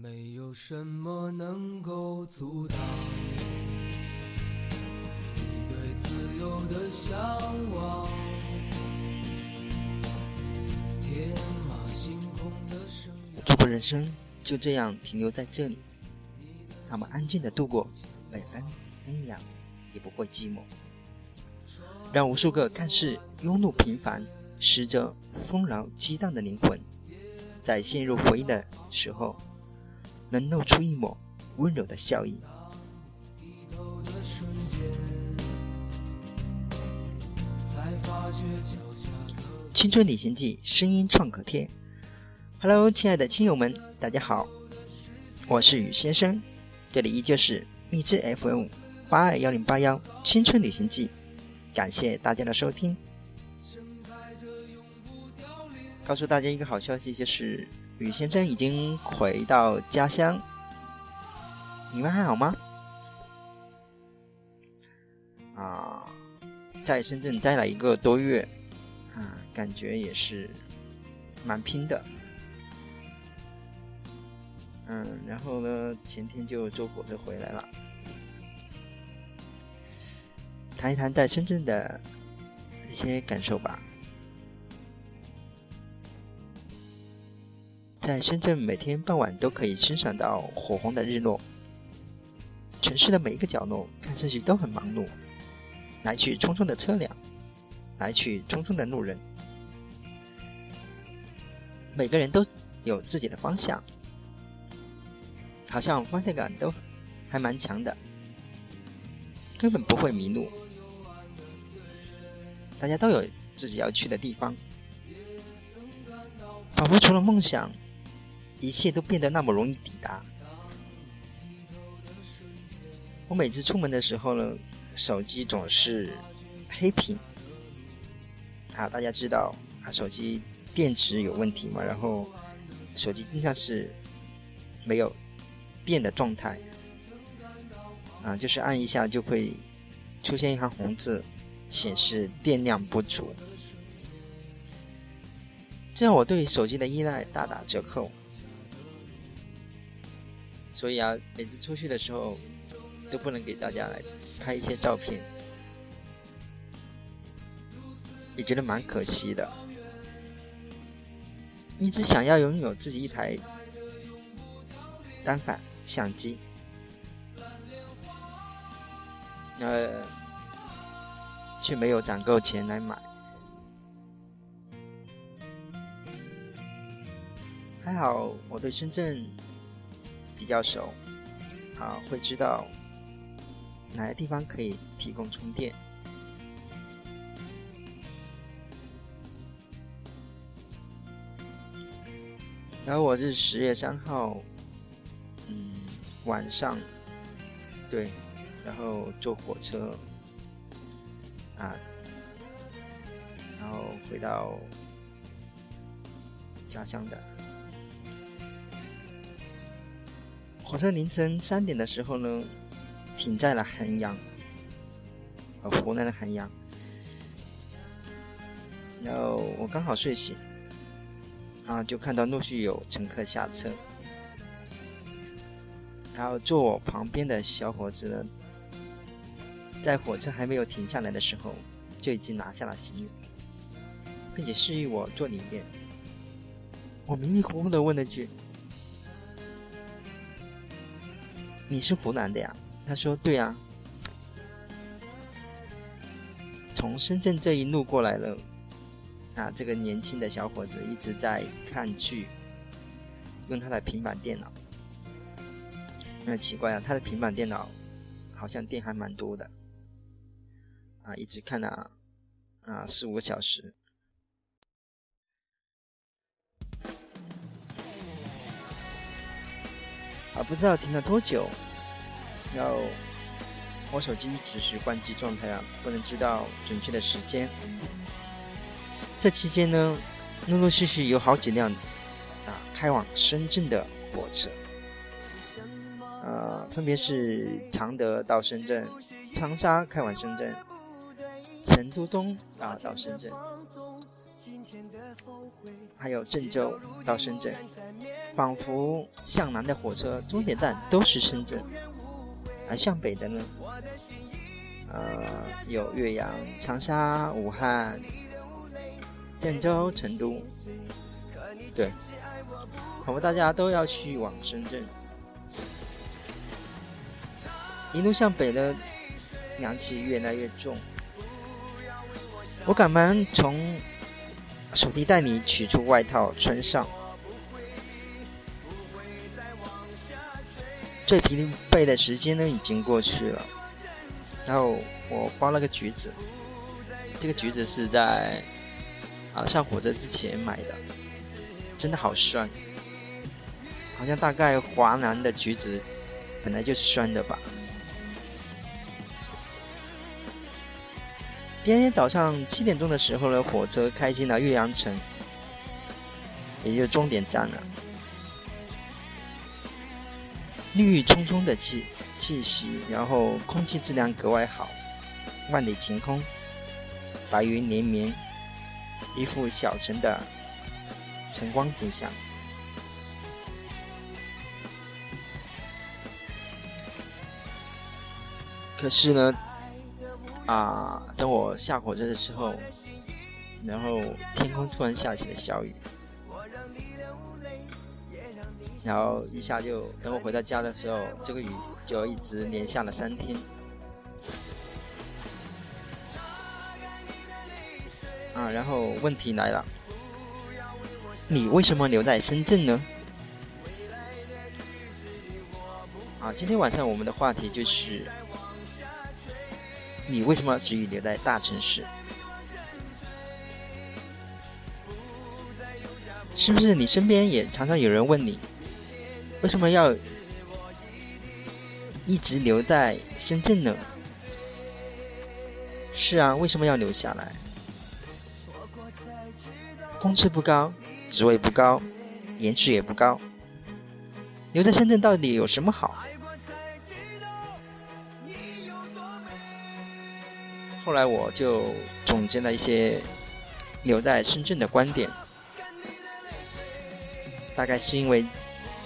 没有什么能够阻挡你对自由的向往。天马行空的生涯。如果人生就这样停留在这里，那么安静的度过每分每秒，也不会寂寞。让无数个看似庸碌平凡、实则丰饶激荡的灵魂，在陷入回忆的时候，能露出一抹温柔的笑意。青春旅行记声音创可贴。Hello，亲爱的亲友们，大家好，我是雨先生，这里依旧是荔枝 FM 八二幺零八幺青春旅行记，感谢大家的收听。告诉大家一个好消息，就是雨先生已经回到家乡，你们还好吗？啊，在深圳待了一个多月，啊，感觉也是蛮拼的。嗯，然后呢，前天就坐火车回来了。谈一谈在深圳的一些感受吧。在深圳，每天傍晚都可以欣赏到火红的日落。城市的每一个角落看上去都很忙碌，来去匆匆的车辆，来去匆匆的路人，每个人都有自己的方向，好像方向感都还蛮强的，根本不会迷路。大家都有自己要去的地方，仿佛除了梦想，一切都变得那么容易抵达。我每次出门的时候呢，手机总是黑屏。啊，大家知道啊，手机电池有问题嘛，然后手机经常是没有电的状态。啊，就是按一下就会出现一行红字，显示电量不足。这样我对手机的依赖大打折扣。所以啊，每次出去的时候。都不能给大家来拍一些照片，也觉得蛮可惜的。一直想要拥有自己一台单反相机，呃，却没有攒够钱来买。还好我对深圳比较熟，啊，会知道。哪个地方可以提供充电？然后我是十月三号，嗯，晚上，对，然后坐火车，啊，然后回到家乡的。火车凌晨三点的时候呢。停在了衡阳，呃，湖南的衡阳。然后我刚好睡醒，啊，就看到陆续有乘客下车。然后坐我旁边的小伙子呢，在火车还没有停下来的时候，就已经拿下了行李，并且示意我坐里面。我迷迷糊糊的问了句：“你是湖南的呀？”他说：“对啊，从深圳这一路过来了。啊，这个年轻的小伙子一直在看剧，用他的平板电脑。那奇怪啊，他的平板电脑好像电还蛮多的。啊，一直看了啊四五个小时。啊，不知道停了多久。”然后我手机一直是关机状态啊，不能知道准确的时间。这期间呢，陆陆续续有好几辆啊开往深圳的火车，呃，分别是常德到深圳、长沙开往深圳、成都东啊到深圳，还有郑州到深圳，仿佛向南的火车终点站都是深圳，而向北的呢，呃，有岳阳、长沙、武汉、郑州、成都，对，仿佛大家都要去往深圳。一路向北的凉气越来越重，我赶忙从手提袋里取出外套穿上。最疲惫的时间呢已经过去了，然后我包了个橘子，这个橘子是在啊上火车之前买的，真的好酸，好像大概华南的橘子本来就是酸的吧。第二天早上七点钟的时候呢，火车开进了岳阳城，也就终点站了。绿葱葱的气气息，然后空气质量格外好，万里晴空，白云连绵，一副小城的晨光景象。可是呢？啊！等我下火车的时候，然后天空突然下起了小雨，然后一下就等我回到家的时候，这个雨就一直连下了三天。啊！然后问题来了，你为什么留在深圳呢？啊！今天晚上我们的话题就是。你为什么执意留在大城市？是不是你身边也常常有人问你，为什么要一直留在深圳呢？是啊，为什么要留下来？工资不高，职位不高，颜值也不高，留在深圳到底有什么好？后来我就总结了一些留在深圳的观点，大概是因为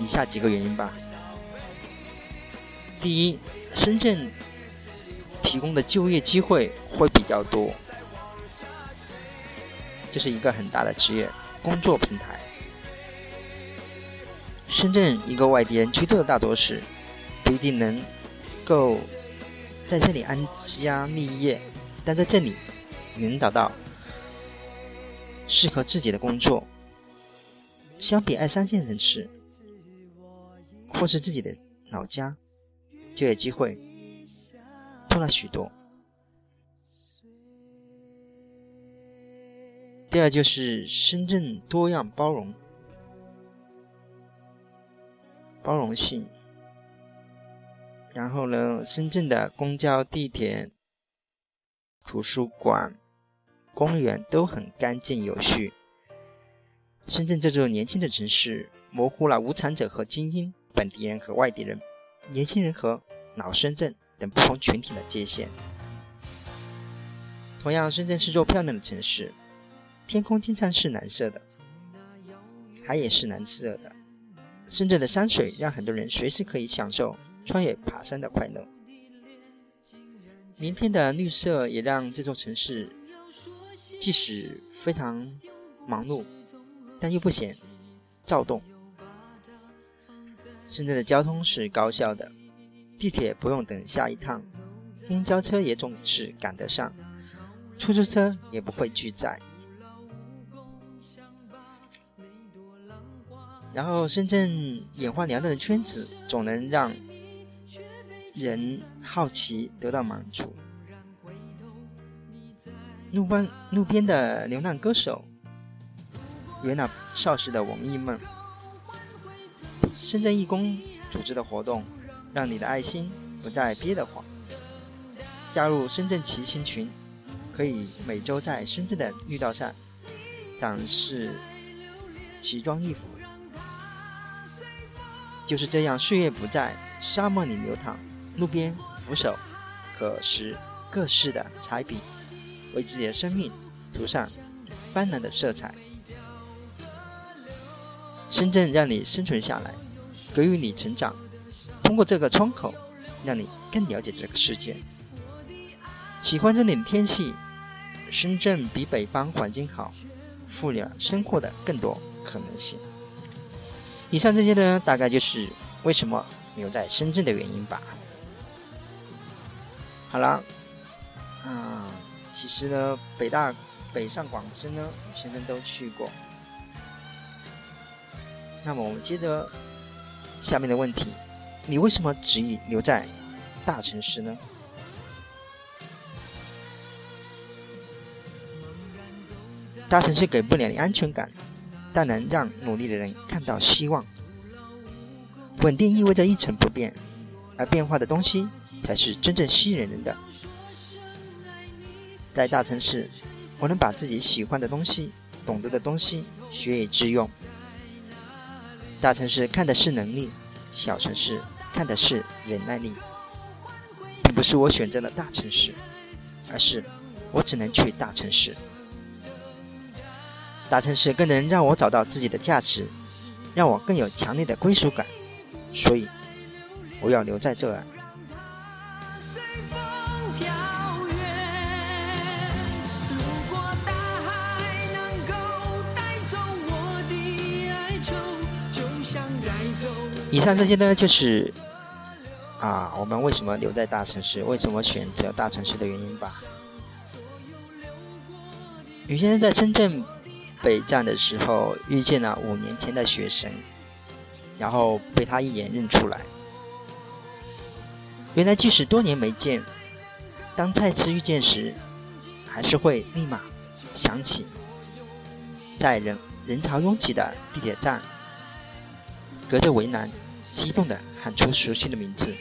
以下几个原因吧。第一，深圳提供的就业机会会比较多，这是一个很大的职业工作平台。深圳一个外地人去的大多是不一定能够在这里安家立业。但在这里，你能找到适合自己的工作。相比二三线城市，或是自己的老家，就业机会多了许多。第二就是深圳多样包容，包容性。然后呢，深圳的公交、地铁。图书馆、公园都很干净有序。深圳这座年轻的城市，模糊了无产者和精英、本地人和外地人、年轻人和老深圳等不同群体的界限。同样，深圳是座漂亮的城市，天空经常是蓝色的，海也是蓝色的。深圳的山水让很多人随时可以享受穿越爬山的快乐。鳞片的绿色也让这座城市，即使非常忙碌，但又不显躁动。深圳的交通是高效的，地铁不用等下一趟，公交车也总是赶得上，出租车也不会拒载。然后，深圳眼花缭乱的圈子，总能让。人好奇得到满足。路边路边的流浪歌手，圆了少时的文艺梦。深圳义工组织的活动，让你的爱心不再憋得慌。加入深圳骑行群，可以每周在深圳的绿道上展示奇装异服。就是这样，岁月不在沙漠里流淌。路边扶手，可拾各式的彩笔，为自己的生命涂上斑斓的色彩。深圳让你生存下来，给予你成长。通过这个窗口，让你更了解这个世界。喜欢这里的天气，深圳比北方环境好，赋予了生活的更多可能性。以上这些呢，大概就是为什么留在深圳的原因吧。好了，啊，其实呢，北大、北上广深呢，学生都去过。那么我们接着下面的问题：你为什么执意留在大城市呢？大城市给不了你安全感，但能让努力的人看到希望。稳定意味着一成不变，而变化的东西才是真正吸引人的。在大城市，我能把自己喜欢的东西、懂得的东西学以致用。大城市看的是能力，小城市看的是忍耐力。并不是我选择了大城市，而是我只能去大城市。大城市更能让我找到自己的价值，让我更有强烈的归属感。所以，我要留在这儿。以上这些呢，就是啊，我们为什么留在大城市，为什么选择大城市的原因吧。雨先生在深圳北站的时候，遇见了五年前的学生，然后被他一眼认出来。原来，即使多年没见，当再次遇见时，还是会立马想起，在人人潮拥挤的地铁站，隔着围栏。激动的喊出熟悉的名字，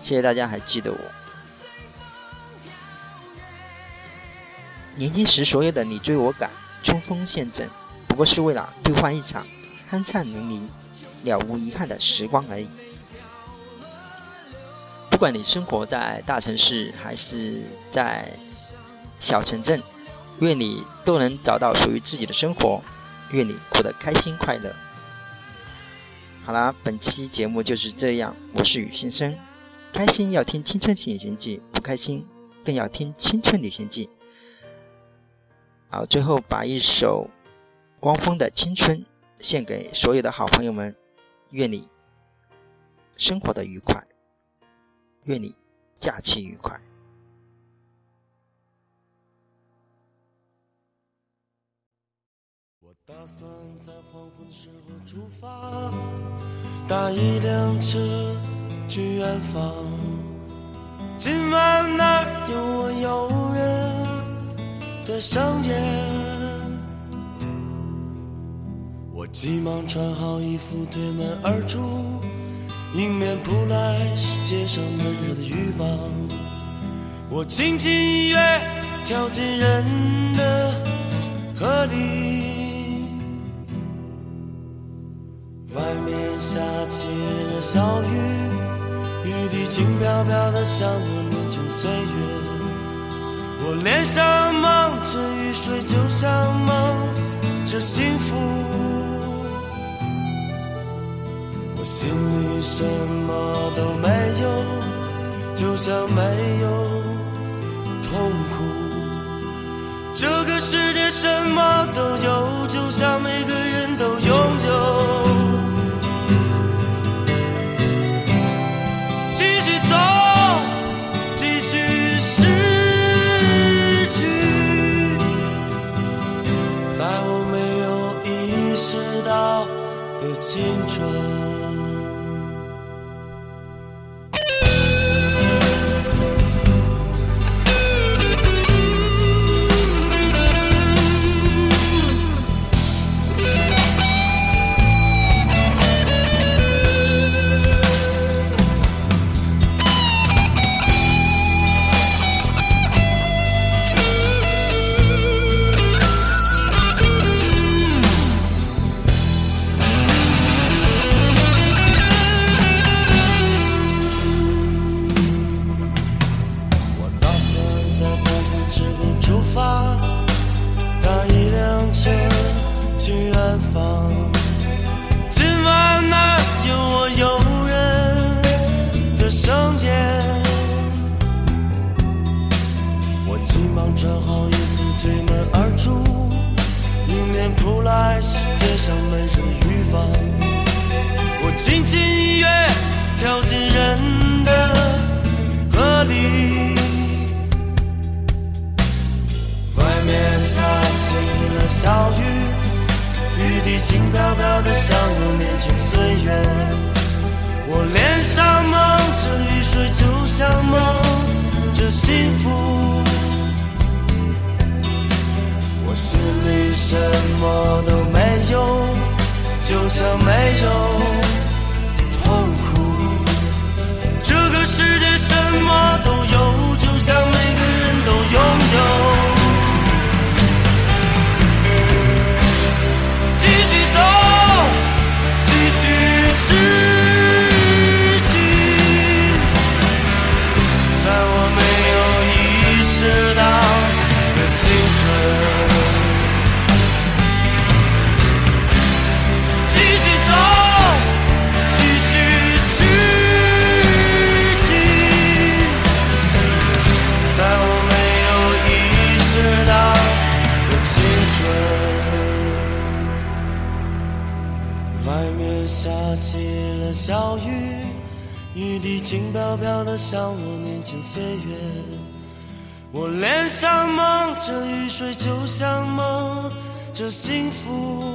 谢谢大家还记得我。年轻时所有的你追我赶、冲锋陷阵，不过是为了兑换一场酣畅淋漓、了无遗憾的时光而已。不管你生活在大城市还是在小城镇，愿你都能找到属于自己的生活，愿你过得开心快乐。好啦，本期节目就是这样。我是雨先生，开心要听《青春旅行记》，不开心更要听《青春旅行记》。好，最后把一首汪峰的《青春》献给所有的好朋友们，愿你生活的愉快，愿你假期愉快。打算在黄昏时候出发，搭一辆车去远方。今晚那儿有我诱人的香烟。我急忙穿好衣服，推门而出，迎面扑来是街上闷热的欲望。我轻轻一跃，跳进人的河里。外面下起了小雨，雨滴轻飘飘的，像我年轻岁月。我脸上蒙着雨水，就像蒙着幸福。我心里什么都没有，就像没有痛苦。这个世界什么都有，就像每个人都方。今晚那有我诱人的声线？我急忙穿好衣服，推门而出，迎面扑来是街上闷热雨房。我轻轻一跃，跳进人的河里。外面下起了小雨。雨滴轻飘飘的，像我年轻岁月。我脸上蒙着雨水，就像蒙着幸福。我心里什么都没有，就像没有痛苦。这个世界什么都有，就像每个人都拥有。外面下起了小雨，雨滴轻飘飘的，像我年轻岁月。我脸上蒙着雨水，就像蒙着幸福。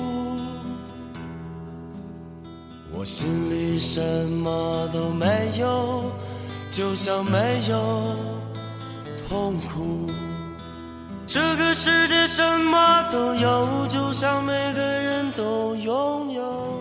我心里什么都没有，就像没有痛苦。这个世界什么都有，就像每个人都拥有